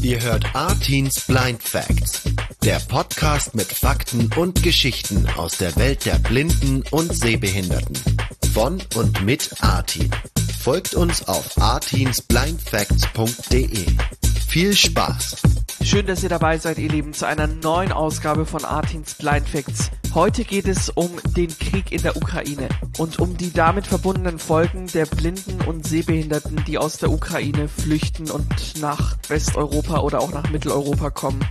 Ihr hört Artins Blind Facts, der Podcast mit Fakten und Geschichten aus der Welt der Blinden und Sehbehinderten. Von und mit Artin. Folgt uns auf artinsblindfacts.de. Viel Spaß! Schön, dass ihr dabei seid, ihr Lieben, zu einer neuen Ausgabe von Artins Blind Facts. Heute geht es um den Krieg in der Ukraine und um die damit verbundenen Folgen der Blinden und Sehbehinderten, die aus der Ukraine flüchten und nach Westeuropa oder auch nach Mitteleuropa kommen.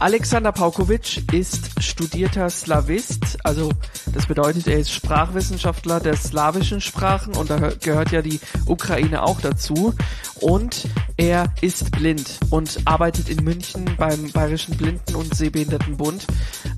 Alexander Paukovic ist studierter Slavist, also das bedeutet, er ist Sprachwissenschaftler der slawischen Sprachen und da gehört ja die Ukraine auch dazu. Und er ist blind und arbeitet in München beim Bayerischen Blinden- und Sehbehindertenbund.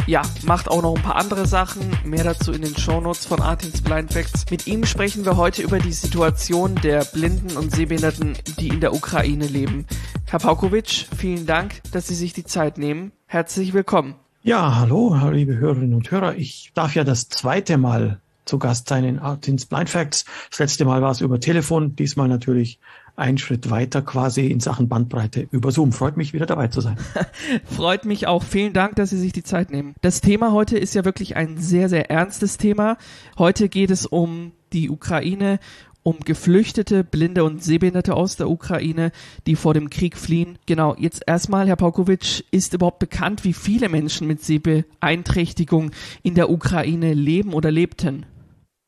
Ja, macht auch noch ein paar andere Sachen, mehr dazu in den Shownotes von Artins Blind Facts. Mit ihm sprechen wir heute über die Situation der Blinden und Sehbehinderten, die in der Ukraine leben. Herr Paukovic, vielen Dank, dass Sie sich die Zeit nehmen. Herzlich willkommen. Ja, hallo, liebe Hörerinnen und Hörer. Ich darf ja das zweite Mal zu Gast sein in Artins Blind Facts. Das letzte Mal war es über Telefon, diesmal natürlich ein Schritt weiter quasi in Sachen Bandbreite über Zoom. Freut mich, wieder dabei zu sein. Freut mich auch. Vielen Dank, dass Sie sich die Zeit nehmen. Das Thema heute ist ja wirklich ein sehr, sehr ernstes Thema. Heute geht es um die Ukraine um Geflüchtete, Blinde und Sehbehinderte aus der Ukraine, die vor dem Krieg fliehen. Genau, jetzt erstmal, Herr Paukovic, ist überhaupt bekannt, wie viele Menschen mit Sehbeeinträchtigung in der Ukraine leben oder lebten?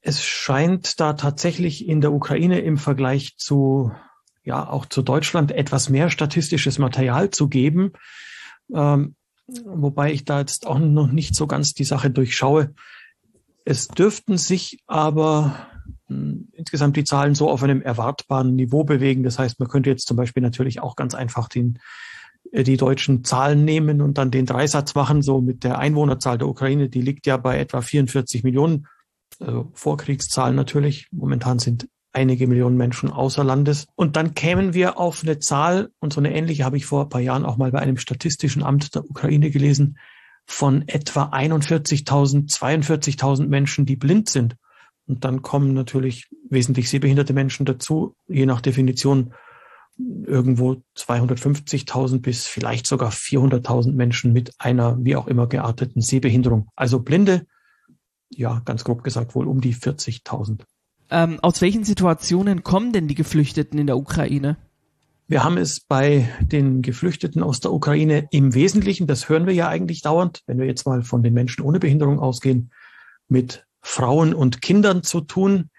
Es scheint da tatsächlich in der Ukraine im Vergleich zu, ja, auch zu Deutschland etwas mehr statistisches Material zu geben. Ähm, wobei ich da jetzt auch noch nicht so ganz die Sache durchschaue. Es dürften sich aber insgesamt die Zahlen so auf einem erwartbaren Niveau bewegen. Das heißt, man könnte jetzt zum Beispiel natürlich auch ganz einfach den, äh, die deutschen Zahlen nehmen und dann den Dreisatz machen, so mit der Einwohnerzahl der Ukraine, die liegt ja bei etwa 44 Millionen, also Vorkriegszahlen natürlich. Momentan sind einige Millionen Menschen außer Landes. Und dann kämen wir auf eine Zahl, und so eine ähnliche habe ich vor ein paar Jahren auch mal bei einem statistischen Amt der Ukraine gelesen, von etwa 41.000, 42.000 Menschen, die blind sind. Und dann kommen natürlich wesentlich sehbehinderte Menschen dazu, je nach Definition irgendwo 250.000 bis vielleicht sogar 400.000 Menschen mit einer wie auch immer gearteten Sehbehinderung. Also Blinde, ja, ganz grob gesagt wohl um die 40.000. Ähm, aus welchen Situationen kommen denn die Geflüchteten in der Ukraine? Wir haben es bei den Geflüchteten aus der Ukraine im Wesentlichen, das hören wir ja eigentlich dauernd, wenn wir jetzt mal von den Menschen ohne Behinderung ausgehen, mit Frauen und Kindern zu tun,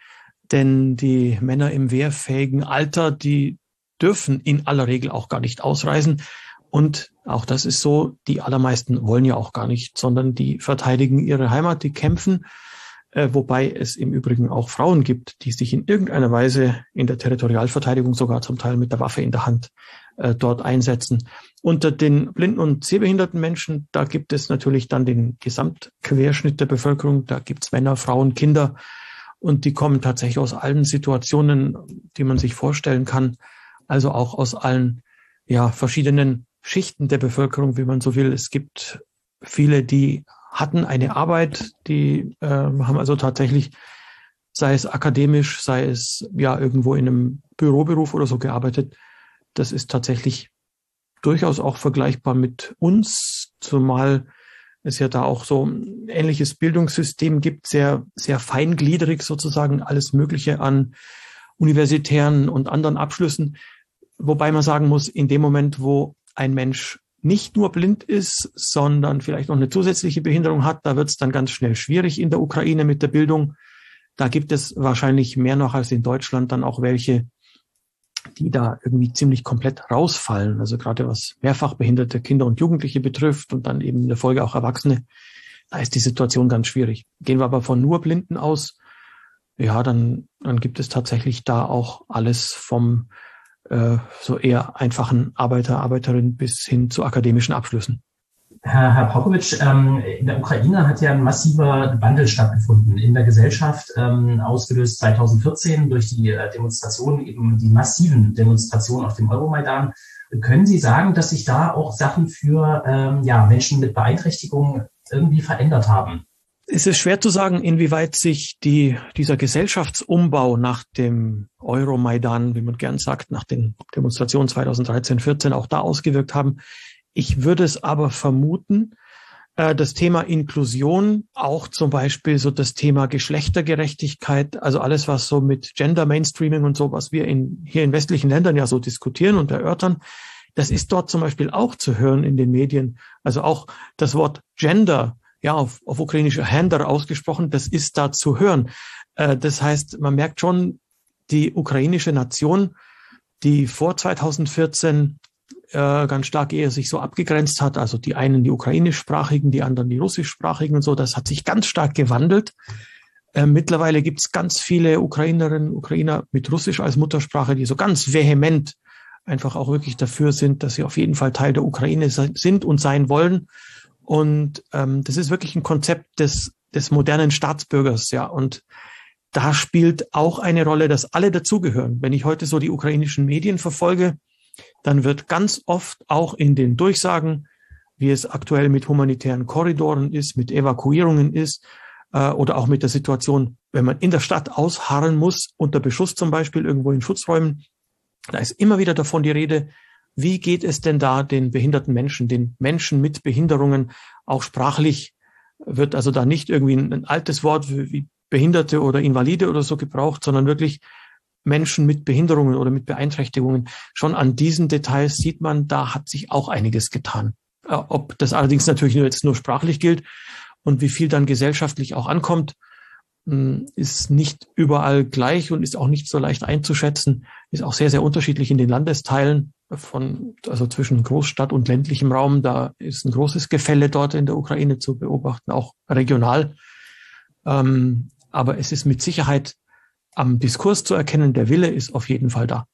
denn die Männer im wehrfähigen Alter, die dürfen in aller Regel auch gar nicht ausreisen. Und auch das ist so, die allermeisten wollen ja auch gar nicht, sondern die verteidigen ihre Heimat, die kämpfen, äh, wobei es im Übrigen auch Frauen gibt, die sich in irgendeiner Weise in der Territorialverteidigung sogar zum Teil mit der Waffe in der Hand äh, dort einsetzen. Unter den blinden und sehbehinderten Menschen, da gibt es natürlich dann den Gesamtquerschnitt der Bevölkerung. Da gibt es Männer, Frauen, Kinder und die kommen tatsächlich aus allen Situationen, die man sich vorstellen kann. Also auch aus allen ja, verschiedenen Schichten der Bevölkerung, wie man so will. Es gibt viele, die hatten eine Arbeit, die äh, haben also tatsächlich, sei es akademisch, sei es ja irgendwo in einem Büroberuf oder so gearbeitet, das ist tatsächlich durchaus auch vergleichbar mit uns, zumal es ja da auch so ein ähnliches Bildungssystem gibt, sehr, sehr feingliedrig sozusagen alles Mögliche an universitären und anderen Abschlüssen. Wobei man sagen muss, in dem Moment, wo ein Mensch nicht nur blind ist, sondern vielleicht noch eine zusätzliche Behinderung hat, da wird es dann ganz schnell schwierig in der Ukraine mit der Bildung. Da gibt es wahrscheinlich mehr noch als in Deutschland dann auch welche, die da irgendwie ziemlich komplett rausfallen. Also gerade was mehrfach behinderte Kinder und Jugendliche betrifft und dann eben in der Folge auch Erwachsene, da ist die Situation ganz schwierig. Gehen wir aber von nur Blinden aus, ja, dann, dann gibt es tatsächlich da auch alles vom äh, so eher einfachen Arbeiter, Arbeiterin bis hin zu akademischen Abschlüssen. Herr, Herr Popovic, ähm, in der Ukraine hat ja ein massiver Wandel stattgefunden in der Gesellschaft, ähm, ausgelöst 2014 durch die äh, Demonstrationen, eben die massiven Demonstrationen auf dem Euromaidan. Können Sie sagen, dass sich da auch Sachen für ähm, ja, Menschen mit Beeinträchtigungen irgendwie verändert haben? Es ist schwer zu sagen, inwieweit sich die, dieser Gesellschaftsumbau nach dem Euromaidan, wie man gern sagt, nach den Demonstrationen 2013, 14 auch da ausgewirkt haben. Ich würde es aber vermuten, äh, das Thema Inklusion, auch zum Beispiel so das Thema Geschlechtergerechtigkeit, also alles, was so mit Gender Mainstreaming und so, was wir in, hier in westlichen Ländern ja so diskutieren und erörtern, das ist dort zum Beispiel auch zu hören in den Medien. Also auch das Wort Gender ja, auf, auf ukrainische Händer ausgesprochen, das ist da zu hören. Äh, das heißt, man merkt schon, die ukrainische Nation, die vor 2014 äh, ganz stark eher sich so abgegrenzt hat, also die einen die ukrainischsprachigen, die anderen die russischsprachigen und so, das hat sich ganz stark gewandelt. Äh, mittlerweile gibt es ganz viele Ukrainerinnen, Ukrainer mit Russisch als Muttersprache, die so ganz vehement einfach auch wirklich dafür sind, dass sie auf jeden Fall Teil der Ukraine sind und sein wollen. Und ähm, das ist wirklich ein Konzept des, des modernen Staatsbürgers, ja. Und da spielt auch eine Rolle, dass alle dazugehören. Wenn ich heute so die ukrainischen Medien verfolge, dann wird ganz oft auch in den Durchsagen, wie es aktuell mit humanitären Korridoren ist, mit Evakuierungen ist, äh, oder auch mit der Situation, wenn man in der Stadt ausharren muss, unter Beschuss zum Beispiel, irgendwo in Schutzräumen, da ist immer wieder davon die Rede, wie geht es denn da den behinderten Menschen, den Menschen mit Behinderungen, auch sprachlich wird also da nicht irgendwie ein, ein altes Wort wie Behinderte oder Invalide oder so gebraucht, sondern wirklich Menschen mit Behinderungen oder mit Beeinträchtigungen. Schon an diesen Details sieht man, da hat sich auch einiges getan. Ob das allerdings natürlich nur jetzt nur sprachlich gilt und wie viel dann gesellschaftlich auch ankommt, hm, ist nicht überall gleich und ist auch nicht so leicht einzuschätzen, ist auch sehr, sehr unterschiedlich in den Landesteilen von, also zwischen Großstadt und ländlichem Raum. Da ist ein großes Gefälle dort in der Ukraine zu beobachten, auch regional. Ähm, aber es ist mit Sicherheit am Diskurs zu erkennen, der Wille ist auf jeden Fall da.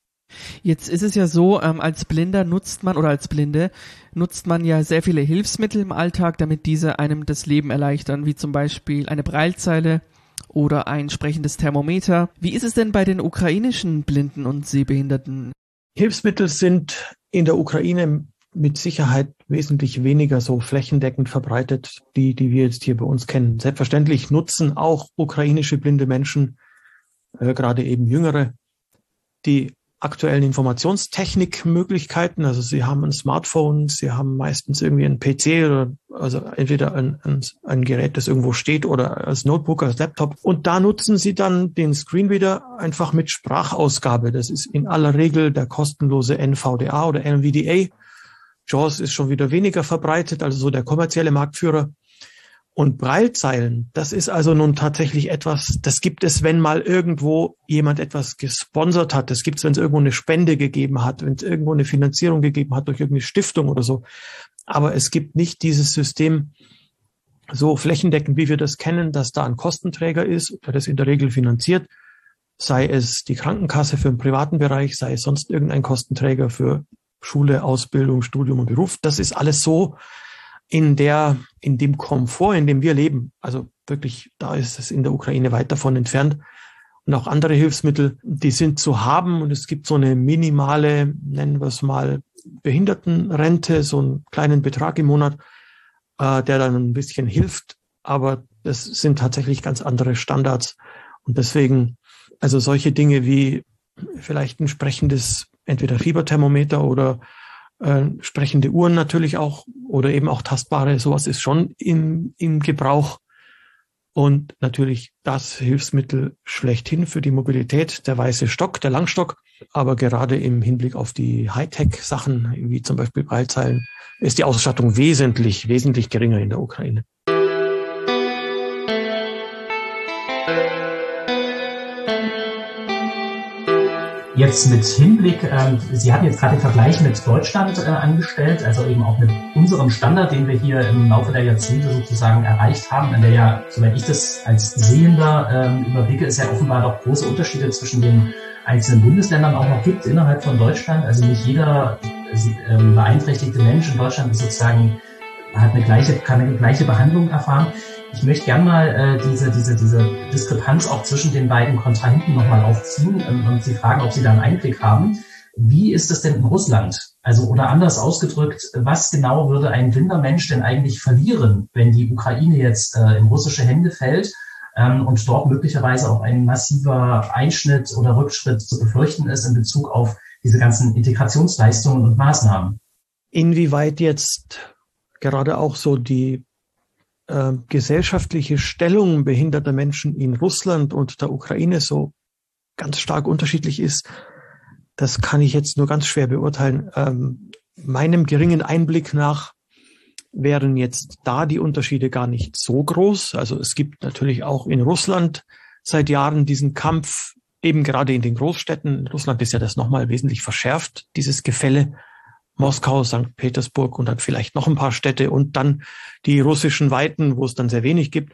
Jetzt ist es ja so, ähm, als Blinder nutzt man oder als Blinde nutzt man ja sehr viele Hilfsmittel im Alltag, damit diese einem das Leben erleichtern, wie zum Beispiel eine Breilzeile oder ein sprechendes Thermometer. Wie ist es denn bei den ukrainischen Blinden und Sehbehinderten? Hilfsmittel sind in der Ukraine mit Sicherheit wesentlich weniger so flächendeckend verbreitet, die, die wir jetzt hier bei uns kennen. Selbstverständlich nutzen auch ukrainische blinde Menschen, äh, gerade eben jüngere, die aktuellen Informationstechnikmöglichkeiten. Also sie haben ein Smartphone, sie haben meistens irgendwie ein PC oder also entweder ein, ein, ein Gerät, das irgendwo steht oder als Notebook, als Laptop. Und da nutzen sie dann den Screenreader einfach mit Sprachausgabe. Das ist in aller Regel der kostenlose NVDA oder NVDA. JAWS ist schon wieder weniger verbreitet, also so der kommerzielle Marktführer. Und Breilzeilen, das ist also nun tatsächlich etwas, das gibt es, wenn mal irgendwo jemand etwas gesponsert hat. Das gibt es, wenn es irgendwo eine Spende gegeben hat, wenn es irgendwo eine Finanzierung gegeben hat durch irgendeine Stiftung oder so. Aber es gibt nicht dieses System so flächendeckend, wie wir das kennen, dass da ein Kostenträger ist, der das in der Regel finanziert, sei es die Krankenkasse für den privaten Bereich, sei es sonst irgendein Kostenträger für Schule, Ausbildung, Studium und Beruf. Das ist alles so in der, in dem Komfort, in dem wir leben. Also wirklich, da ist es in der Ukraine weit davon entfernt. Und auch andere Hilfsmittel, die sind zu haben. Und es gibt so eine minimale, nennen wir es mal, Behindertenrente, so einen kleinen Betrag im Monat, äh, der dann ein bisschen hilft. Aber das sind tatsächlich ganz andere Standards. Und deswegen, also solche Dinge wie vielleicht ein sprechendes entweder Fieberthermometer oder äh, sprechende Uhren natürlich auch oder eben auch tastbare, sowas ist schon im, im Gebrauch. Und natürlich das Hilfsmittel schlechthin für die Mobilität, der weiße Stock, der Langstock. Aber gerade im Hinblick auf die Hightech-Sachen, wie zum Beispiel Breilzeilen, ist die Ausstattung wesentlich, wesentlich geringer in der Ukraine. Jetzt mit Hinblick, ähm, Sie hatten jetzt gerade den Vergleich mit Deutschland äh, angestellt, also eben auch mit unserem Standard, den wir hier im Laufe der Jahrzehnte sozusagen erreicht haben, in der ja, soweit ich das als Sehender ähm, überblicke, es ja offenbar doch große Unterschiede zwischen den einzelnen Bundesländern auch noch gibt innerhalb von Deutschland. Also nicht jeder äh, beeinträchtigte Mensch in Deutschland ist sozusagen hat eine gleiche, kann eine gleiche Behandlung erfahren. Ich möchte gerne mal äh, diese, diese, diese Diskrepanz auch zwischen den beiden Kontrahenten nochmal aufziehen ähm, und Sie fragen, ob Sie da einen Einblick haben. Wie ist es denn in Russland? Also oder anders ausgedrückt, was genau würde ein blinder Mensch denn eigentlich verlieren, wenn die Ukraine jetzt äh, in russische Hände fällt ähm, und dort möglicherweise auch ein massiver Einschnitt oder Rückschritt zu befürchten ist in Bezug auf diese ganzen Integrationsleistungen und Maßnahmen? Inwieweit jetzt gerade auch so die äh, gesellschaftliche Stellung behinderter Menschen in Russland und der Ukraine so ganz stark unterschiedlich ist, das kann ich jetzt nur ganz schwer beurteilen. Ähm, meinem geringen Einblick nach wären jetzt da die Unterschiede gar nicht so groß. Also es gibt natürlich auch in Russland seit Jahren diesen Kampf, eben gerade in den Großstädten. In Russland ist ja das nochmal wesentlich verschärft, dieses Gefälle. Moskau, St. Petersburg und dann vielleicht noch ein paar Städte und dann die russischen Weiten, wo es dann sehr wenig gibt.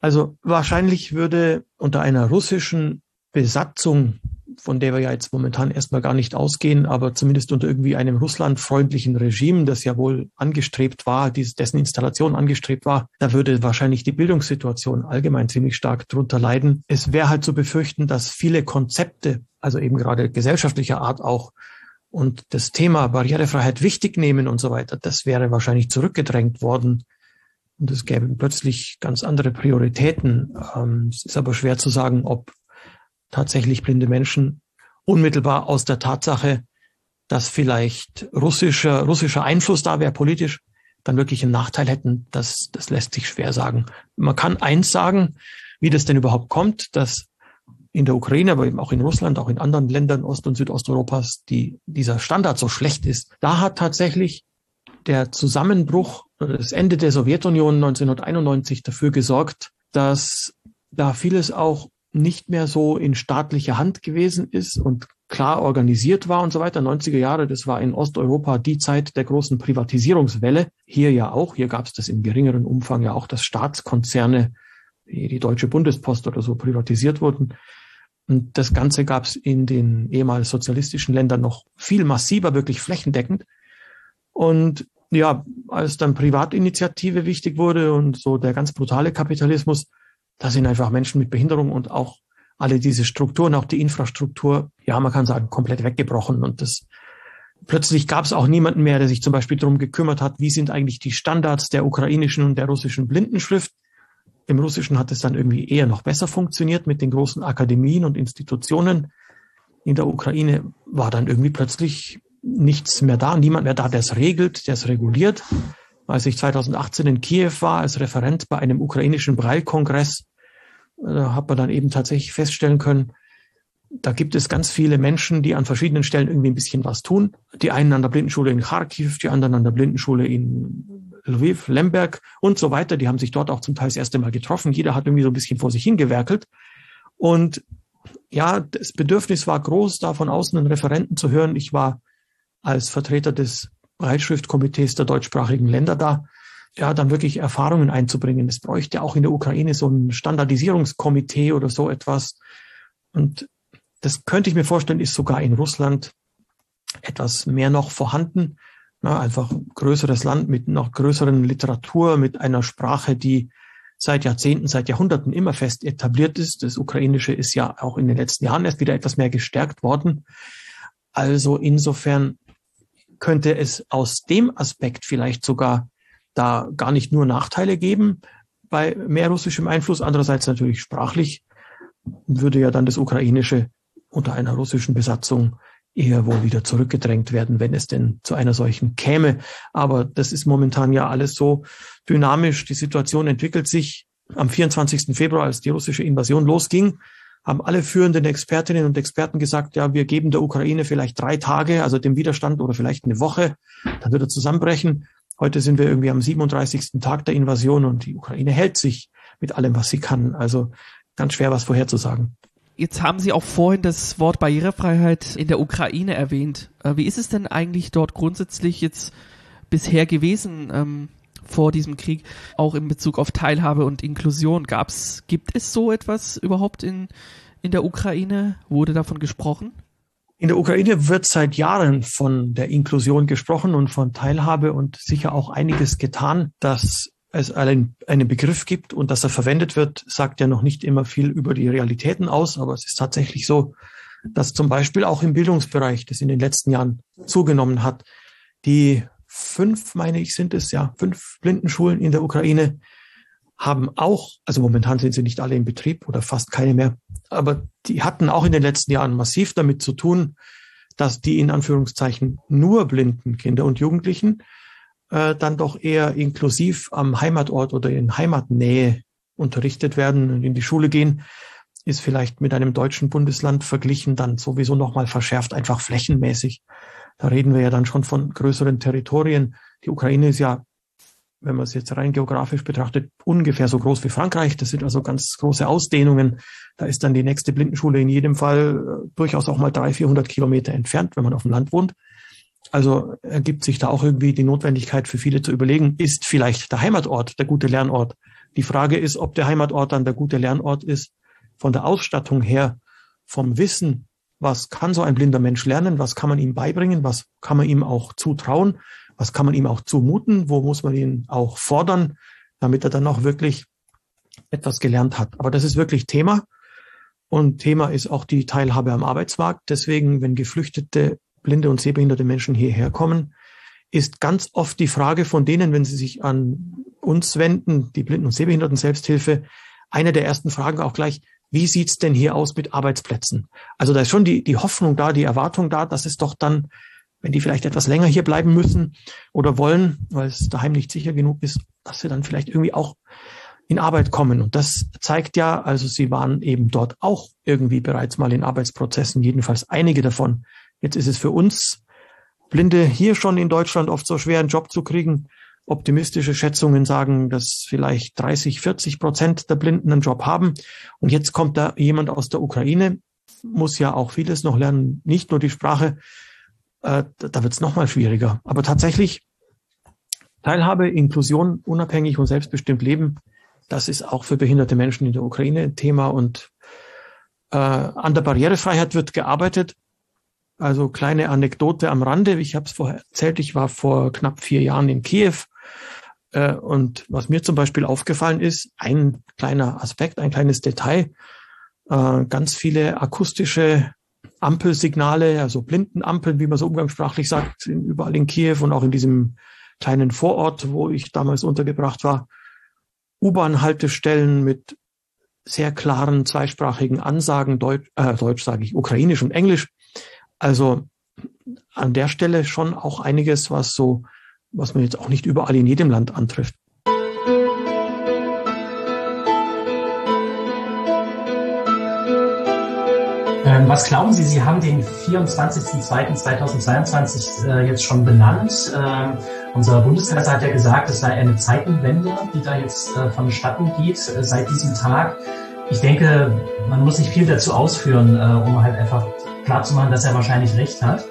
Also wahrscheinlich würde unter einer russischen Besatzung von der wir ja jetzt momentan erstmal gar nicht ausgehen, aber zumindest unter irgendwie einem russlandfreundlichen Regime, das ja wohl angestrebt war, dessen Installation angestrebt war, da würde wahrscheinlich die Bildungssituation allgemein ziemlich stark drunter leiden. Es wäre halt zu befürchten, dass viele Konzepte, also eben gerade gesellschaftlicher Art auch, und das Thema Barrierefreiheit wichtig nehmen und so weiter, das wäre wahrscheinlich zurückgedrängt worden. Und es gäbe plötzlich ganz andere Prioritäten. Ähm, es ist aber schwer zu sagen, ob tatsächlich blinde Menschen unmittelbar aus der Tatsache, dass vielleicht russischer, russischer Einfluss da wäre, politisch, dann wirklich einen Nachteil hätten, das, das lässt sich schwer sagen. Man kann eins sagen, wie das denn überhaupt kommt, dass in der Ukraine, aber eben auch in Russland, auch in anderen Ländern Ost- und Südosteuropas, die, dieser Standard so schlecht ist. Da hat tatsächlich der Zusammenbruch das Ende der Sowjetunion 1991 dafür gesorgt, dass da vieles auch nicht mehr so in staatlicher Hand gewesen ist und klar organisiert war und so weiter. 90er Jahre, das war in Osteuropa die Zeit der großen Privatisierungswelle. Hier ja auch, hier gab es das im geringeren Umfang ja auch, dass Staatskonzerne wie die Deutsche Bundespost oder so privatisiert wurden. Und das Ganze gab es in den ehemals sozialistischen Ländern noch viel massiver, wirklich flächendeckend. Und ja, als dann Privatinitiative wichtig wurde und so der ganz brutale Kapitalismus, da sind einfach Menschen mit Behinderung und auch alle diese Strukturen, auch die Infrastruktur, ja, man kann sagen, komplett weggebrochen. Und das plötzlich gab es auch niemanden mehr, der sich zum Beispiel darum gekümmert hat, wie sind eigentlich die Standards der ukrainischen und der russischen Blindenschrift. Im Russischen hat es dann irgendwie eher noch besser funktioniert mit den großen Akademien und Institutionen. In der Ukraine war dann irgendwie plötzlich nichts mehr da, niemand mehr da, der es regelt, der es reguliert als ich 2018 in Kiew war als Referent bei einem ukrainischen Breilkongress, äh, da hat man dann eben tatsächlich feststellen können, da gibt es ganz viele Menschen, die an verschiedenen Stellen irgendwie ein bisschen was tun. Die einen an der Blindenschule in Kharkiv, die anderen an der Blindenschule in Lviv, Lemberg und so weiter. Die haben sich dort auch zum Teil das erste Mal getroffen. Jeder hat irgendwie so ein bisschen vor sich hingewerkelt. Und ja, das Bedürfnis war groß, da von außen einen Referenten zu hören. Ich war als Vertreter des Breitschriftkomitees der deutschsprachigen Länder da, ja, dann wirklich Erfahrungen einzubringen. Es bräuchte auch in der Ukraine so ein Standardisierungskomitee oder so etwas. Und das könnte ich mir vorstellen, ist sogar in Russland etwas mehr noch vorhanden. Na, einfach größeres Land mit noch größeren Literatur, mit einer Sprache, die seit Jahrzehnten, seit Jahrhunderten immer fest etabliert ist. Das Ukrainische ist ja auch in den letzten Jahren erst wieder etwas mehr gestärkt worden. Also insofern könnte es aus dem Aspekt vielleicht sogar da gar nicht nur Nachteile geben bei mehr russischem Einfluss. Andererseits natürlich sprachlich würde ja dann das Ukrainische unter einer russischen Besatzung eher wohl wieder zurückgedrängt werden, wenn es denn zu einer solchen käme. Aber das ist momentan ja alles so dynamisch. Die Situation entwickelt sich. Am 24. Februar, als die russische Invasion losging, haben alle führenden Expertinnen und Experten gesagt, ja, wir geben der Ukraine vielleicht drei Tage, also dem Widerstand oder vielleicht eine Woche, dann wird er zusammenbrechen. Heute sind wir irgendwie am 37. Tag der Invasion und die Ukraine hält sich mit allem, was sie kann. Also ganz schwer, was vorherzusagen. Jetzt haben Sie auch vorhin das Wort Barrierefreiheit in der Ukraine erwähnt. Äh, wie ist es denn eigentlich dort grundsätzlich jetzt bisher gewesen ähm, vor diesem Krieg, auch in Bezug auf Teilhabe und Inklusion? Gab's, gibt es so etwas überhaupt in, in der Ukraine? Wurde davon gesprochen? In der Ukraine wird seit Jahren von der Inklusion gesprochen und von Teilhabe und sicher auch einiges getan, dass es einen, einen Begriff gibt und dass er verwendet wird, sagt ja noch nicht immer viel über die Realitäten aus, aber es ist tatsächlich so, dass zum Beispiel auch im Bildungsbereich, das in den letzten Jahren zugenommen hat, Die fünf, meine ich, sind es ja, fünf Blindenschulen in der Ukraine haben auch, also momentan sind sie nicht alle in Betrieb oder fast keine mehr, aber die hatten auch in den letzten Jahren massiv damit zu tun, dass die in Anführungszeichen nur blinden Kinder und Jugendlichen äh, dann doch eher inklusiv am Heimatort oder in Heimatnähe unterrichtet werden und in die Schule gehen, ist vielleicht mit einem deutschen Bundesland verglichen dann sowieso nochmal verschärft, einfach flächenmäßig. Da reden wir ja dann schon von größeren Territorien. Die Ukraine ist ja, wenn man es jetzt rein geografisch betrachtet, ungefähr so groß wie Frankreich. Das sind also ganz große Ausdehnungen. Da ist dann die nächste Blindenschule in jedem Fall äh, durchaus auch mal 300, 400 Kilometer entfernt, wenn man auf dem Land wohnt. Also ergibt sich da auch irgendwie die Notwendigkeit für viele zu überlegen, ist vielleicht der Heimatort der gute Lernort? Die Frage ist, ob der Heimatort dann der gute Lernort ist, von der Ausstattung her, vom Wissen, was kann so ein blinder Mensch lernen, was kann man ihm beibringen, was kann man ihm auch zutrauen, was kann man ihm auch zumuten, wo muss man ihn auch fordern, damit er dann auch wirklich etwas gelernt hat. Aber das ist wirklich Thema. Und Thema ist auch die Teilhabe am Arbeitsmarkt. Deswegen, wenn Geflüchtete, blinde und sehbehinderte Menschen hierher kommen, ist ganz oft die Frage von denen, wenn sie sich an uns wenden, die Blinden- und Sehbehinderten Selbsthilfe, eine der ersten Fragen auch gleich, wie sieht's denn hier aus mit Arbeitsplätzen? Also da ist schon die, die Hoffnung da, die Erwartung da, dass es doch dann, wenn die vielleicht etwas länger hier bleiben müssen oder wollen, weil es daheim nicht sicher genug ist, dass sie dann vielleicht irgendwie auch in Arbeit kommen. Und das zeigt ja, also sie waren eben dort auch irgendwie bereits mal in Arbeitsprozessen, jedenfalls einige davon. Jetzt ist es für uns Blinde hier schon in Deutschland oft so schwer, einen Job zu kriegen. Optimistische Schätzungen sagen, dass vielleicht 30, 40 Prozent der Blinden einen Job haben. Und jetzt kommt da jemand aus der Ukraine, muss ja auch vieles noch lernen, nicht nur die Sprache. Äh, da wird es nochmal schwieriger. Aber tatsächlich Teilhabe, Inklusion, unabhängig und selbstbestimmt leben, das ist auch für behinderte Menschen in der Ukraine ein Thema. Und äh, an der Barrierefreiheit wird gearbeitet. Also kleine Anekdote am Rande. Ich habe es vorher erzählt, ich war vor knapp vier Jahren in Kiew. Äh, und was mir zum Beispiel aufgefallen ist, ein kleiner Aspekt, ein kleines Detail, äh, ganz viele akustische Ampelsignale, also Blindenampeln, wie man so umgangssprachlich sagt, überall in Kiew und auch in diesem kleinen Vorort, wo ich damals untergebracht war. U-Bahn-Haltestellen mit sehr klaren zweisprachigen Ansagen, Deutsch, äh, Deutsch sage ich, Ukrainisch und Englisch. Also an der Stelle schon auch einiges, was so, was man jetzt auch nicht überall in jedem Land antrifft. Ähm, was glauben Sie, Sie haben den 24.02.2022 äh, jetzt schon benannt. Ähm, unser Bundeskanzler hat ja gesagt, es sei eine Zeitenwende, die da jetzt äh, vonstatten geht äh, seit diesem Tag. Ich denke, man muss nicht viel dazu ausführen, um halt einfach klarzumachen, dass er wahrscheinlich recht hat.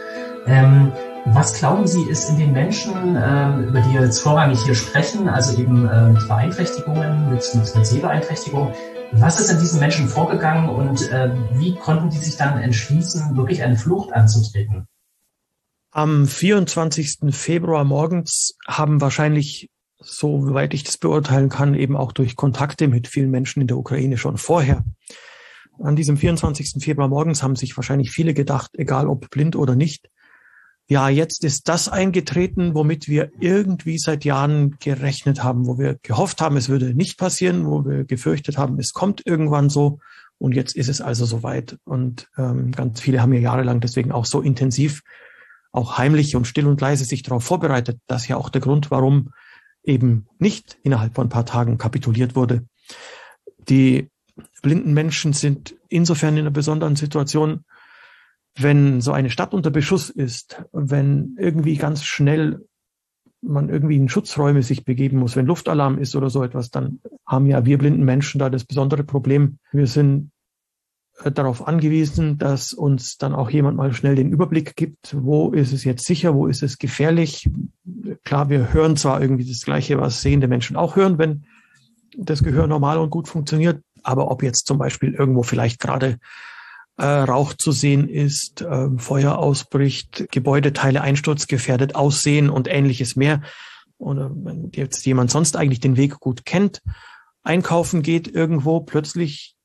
Ähm, was glauben Sie, ist in den Menschen, ähm, über die wir jetzt vorrangig hier sprechen, also eben äh, mit Beeinträchtigungen, mit, mit, mit Sehbeeinträchtigung, was ist in diesen Menschen vorgegangen und äh, wie konnten die sich dann entschließen, wirklich eine Flucht anzutreten? Am 24. Februar morgens haben wahrscheinlich, soweit ich das beurteilen kann, eben auch durch Kontakte mit vielen Menschen in der Ukraine schon vorher an diesem 24. Februar morgens haben sich wahrscheinlich viele gedacht, egal ob blind oder nicht, ja, jetzt ist das eingetreten, womit wir irgendwie seit Jahren gerechnet haben, wo wir gehofft haben, es würde nicht passieren, wo wir gefürchtet haben, es kommt irgendwann so. Und jetzt ist es also soweit. Und ähm, ganz viele haben ja jahrelang deswegen auch so intensiv, auch heimlich und still und leise sich darauf vorbereitet. Das ist ja auch der Grund, warum eben nicht innerhalb von ein paar Tagen kapituliert wurde. Die blinden Menschen sind insofern in einer besonderen Situation, wenn so eine Stadt unter Beschuss ist, wenn irgendwie ganz schnell man irgendwie in Schutzräume sich begeben muss, wenn Luftalarm ist oder so etwas, dann haben ja wir blinden Menschen da das besondere Problem. Wir sind äh, darauf angewiesen, dass uns dann auch jemand mal schnell den Überblick gibt, wo ist es jetzt sicher, wo ist es gefährlich. Klar, wir hören zwar irgendwie das Gleiche, was sehende Menschen auch hören, wenn das Gehör normal und gut funktioniert, aber ob jetzt zum Beispiel irgendwo vielleicht gerade äh, Rauch zu sehen ist, äh, Feuer ausbricht, Gebäudeteile einsturzgefährdet aussehen und ähnliches mehr. Oder wenn jetzt jemand sonst eigentlich den Weg gut kennt, einkaufen geht irgendwo, plötzlich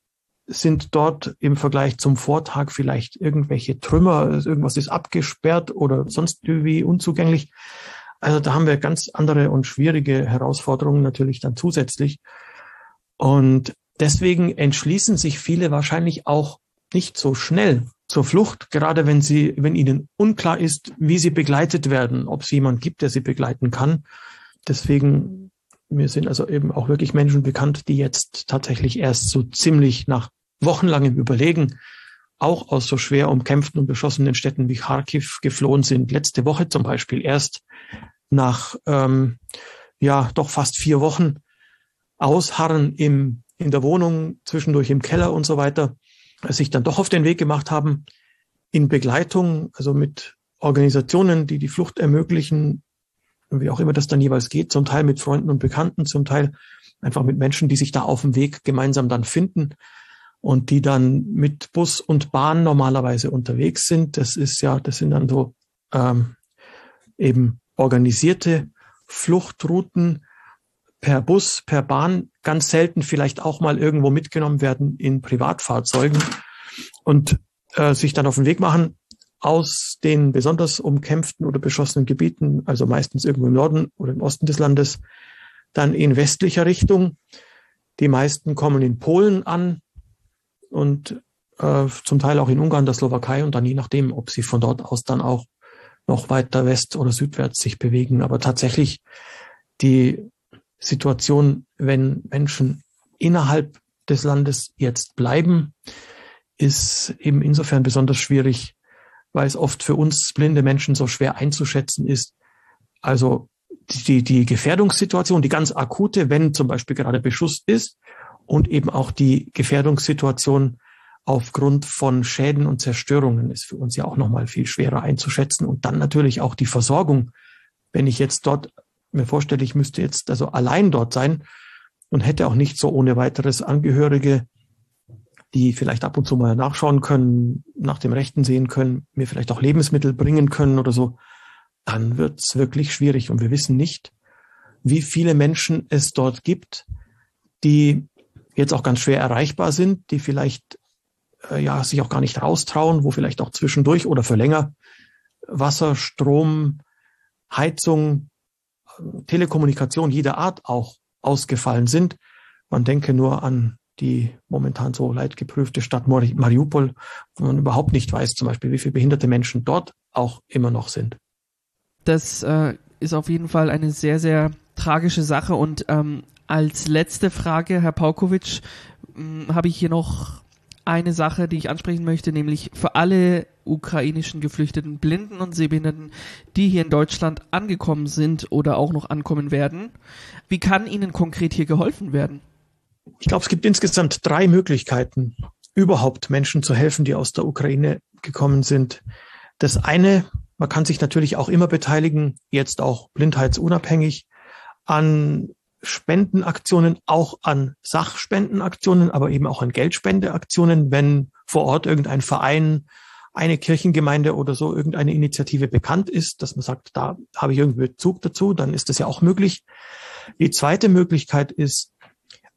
sind dort im Vergleich zum Vortag vielleicht irgendwelche Trümmer, irgendwas ist abgesperrt oder sonst irgendwie unzugänglich. Also da haben wir ganz andere und schwierige Herausforderungen natürlich dann zusätzlich. Und deswegen entschließen sich viele wahrscheinlich auch nicht so schnell zur Flucht, gerade wenn sie, wenn ihnen unklar ist, wie sie begleitet werden, ob es jemand gibt, der sie begleiten kann. Deswegen, mir sind also eben auch wirklich Menschen bekannt, die jetzt tatsächlich erst so ziemlich nach wochenlangem Überlegen auch aus so schwer umkämpften und beschossenen Städten wie Kharkiv geflohen sind. Letzte Woche zum Beispiel erst nach ähm, ja doch fast vier Wochen Ausharren im, in der Wohnung, zwischendurch im Keller und so weiter, sich dann doch auf den Weg gemacht haben, in Begleitung, also mit Organisationen, die die Flucht ermöglichen, wie auch immer das dann jeweils geht, zum Teil mit Freunden und Bekannten, zum Teil einfach mit Menschen, die sich da auf dem Weg gemeinsam dann finden und die dann mit Bus und Bahn normalerweise unterwegs sind. Das ist ja, das sind dann so ähm, eben organisierte Fluchtrouten per Bus, per Bahn, ganz selten vielleicht auch mal irgendwo mitgenommen werden in Privatfahrzeugen und äh, sich dann auf den Weg machen aus den besonders umkämpften oder beschossenen Gebieten, also meistens irgendwo im Norden oder im Osten des Landes, dann in westlicher Richtung. Die meisten kommen in Polen an, und äh, zum Teil auch in Ungarn, der Slowakei und dann je nachdem, ob sie von dort aus dann auch noch weiter west- oder südwärts sich bewegen. Aber tatsächlich die Situation, wenn Menschen innerhalb des Landes jetzt bleiben, ist eben insofern besonders schwierig, weil es oft für uns blinde Menschen so schwer einzuschätzen ist. Also die, die Gefährdungssituation, die ganz akute, wenn zum Beispiel gerade Beschuss ist und eben auch die Gefährdungssituation aufgrund von Schäden und Zerstörungen ist für uns ja auch nochmal viel schwerer einzuschätzen. Und dann natürlich auch die Versorgung. Wenn ich jetzt dort mir vorstelle, ich müsste jetzt also allein dort sein und hätte auch nicht so ohne weiteres Angehörige, die vielleicht ab und zu mal nachschauen können, nach dem Rechten sehen können, mir vielleicht auch Lebensmittel bringen können oder so, dann wird's wirklich schwierig. Und wir wissen nicht, wie viele Menschen es dort gibt, die jetzt auch ganz schwer erreichbar sind, die vielleicht äh, ja sich auch gar nicht raustrauen, wo vielleicht auch zwischendurch oder für länger Wasser, Strom, Heizung, Telekommunikation jeder Art auch ausgefallen sind. Man denke nur an die momentan so leidgeprüfte Stadt Mariupol, wo man überhaupt nicht weiß, zum Beispiel, wie viele behinderte Menschen dort auch immer noch sind. Das äh, ist auf jeden Fall eine sehr, sehr tragische Sache und ähm, als letzte Frage, Herr Paukowitsch, hm, habe ich hier noch eine Sache, die ich ansprechen möchte, nämlich für alle ukrainischen geflüchteten Blinden und Sehbehinderten, die hier in Deutschland angekommen sind oder auch noch ankommen werden. Wie kann ihnen konkret hier geholfen werden? Ich glaube, es gibt insgesamt drei Möglichkeiten, überhaupt Menschen zu helfen, die aus der Ukraine gekommen sind. Das eine, man kann sich natürlich auch immer beteiligen, jetzt auch blindheitsunabhängig, an Spendenaktionen auch an Sachspendenaktionen, aber eben auch an Geldspendeaktionen, wenn vor Ort irgendein Verein, eine Kirchengemeinde oder so irgendeine Initiative bekannt ist, dass man sagt, da habe ich irgendwie Bezug dazu, dann ist das ja auch möglich. Die zweite Möglichkeit ist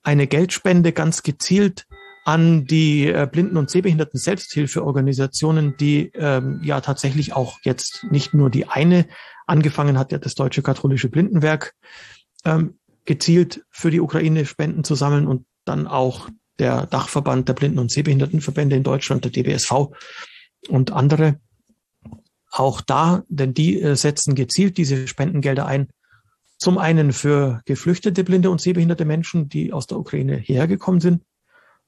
eine Geldspende ganz gezielt an die äh, Blinden- und Sehbehinderten Selbsthilfeorganisationen, die ähm, ja tatsächlich auch jetzt nicht nur die eine angefangen hat, ja das Deutsche Katholische Blindenwerk, ähm, gezielt für die Ukraine Spenden zu sammeln und dann auch der Dachverband der Blinden- und Sehbehindertenverbände in Deutschland, der DBSV und andere. Auch da, denn die äh, setzen gezielt diese Spendengelder ein. Zum einen für geflüchtete blinde und sehbehinderte Menschen, die aus der Ukraine hergekommen sind.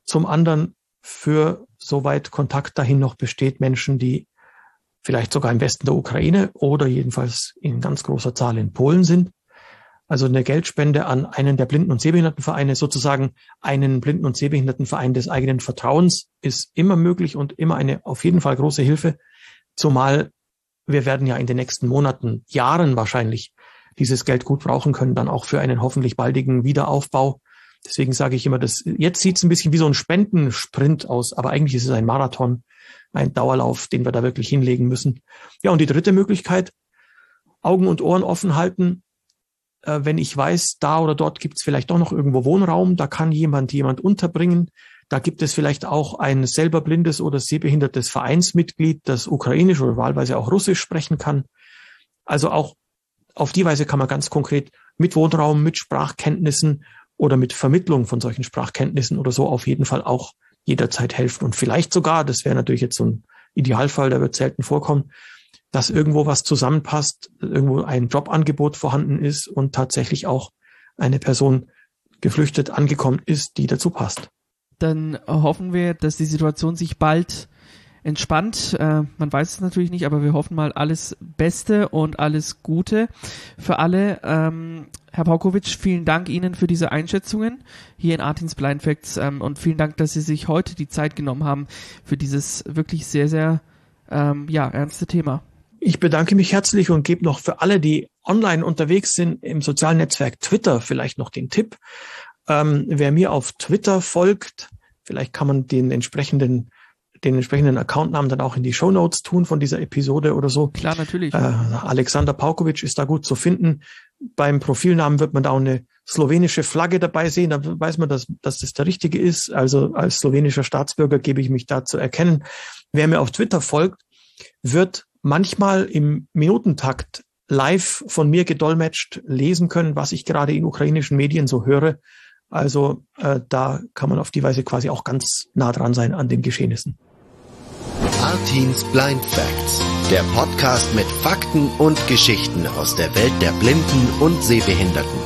Zum anderen für, soweit Kontakt dahin noch besteht, Menschen, die vielleicht sogar im Westen der Ukraine oder jedenfalls in ganz großer Zahl in Polen sind also eine Geldspende an einen der Blinden- und Sehbehindertenvereine, sozusagen einen Blinden- und Sehbehindertenverein des eigenen Vertrauens, ist immer möglich und immer eine auf jeden Fall große Hilfe. Zumal wir werden ja in den nächsten Monaten, Jahren wahrscheinlich dieses Geld gut brauchen können, dann auch für einen hoffentlich baldigen Wiederaufbau. Deswegen sage ich immer, dass jetzt sieht es ein bisschen wie so ein Spendensprint aus, aber eigentlich ist es ein Marathon, ein Dauerlauf, den wir da wirklich hinlegen müssen. Ja, und die dritte Möglichkeit, Augen und Ohren offen halten, äh, wenn ich weiß, da oder dort gibt es vielleicht doch noch irgendwo Wohnraum, da kann jemand jemand unterbringen, Da gibt es vielleicht auch ein selber blindes oder sehbehindertes Vereinsmitglied, das ukrainisch oder wahlweise auch russisch sprechen kann. Also auch auf die Weise kann man ganz konkret mit Wohnraum, mit Sprachkenntnissen oder mit Vermittlung von solchen Sprachkenntnissen oder so auf jeden Fall auch jederzeit helfen. Und vielleicht sogar, das wäre natürlich jetzt so ein Idealfall, der wird selten vorkommen, dass irgendwo was zusammenpasst, irgendwo ein Jobangebot vorhanden ist und tatsächlich auch eine Person geflüchtet angekommen ist, die dazu passt. Dann hoffen wir, dass die Situation sich bald entspannt. Äh, man weiß es natürlich nicht, aber wir hoffen mal alles Beste und alles Gute für alle. Ähm, Herr Paukowitsch, vielen Dank Ihnen für diese Einschätzungen hier in Artins Blind Facts ähm, und vielen Dank, dass Sie sich heute die Zeit genommen haben für dieses wirklich sehr, sehr ähm, ja, ernste Thema. Ich bedanke mich herzlich und gebe noch für alle, die online unterwegs sind, im sozialen Netzwerk Twitter vielleicht noch den Tipp. Ähm, wer mir auf Twitter folgt, vielleicht kann man den entsprechenden den entsprechenden Accountnamen dann auch in die Show Notes tun von dieser Episode oder so. Klar, natürlich. Äh, Alexander Paukovic ist da gut zu finden. Beim Profilnamen wird man da auch eine slowenische Flagge dabei sehen. Da weiß man, dass, dass das der richtige ist. Also als slowenischer Staatsbürger gebe ich mich da zu erkennen. Wer mir auf Twitter folgt, wird manchmal im Minutentakt live von mir gedolmetscht lesen können, was ich gerade in ukrainischen Medien so höre. Also äh, da kann man auf die Weise quasi auch ganz nah dran sein an den Geschehnissen. Artins Blind Facts, der Podcast mit Fakten und Geschichten aus der Welt der Blinden und Sehbehinderten.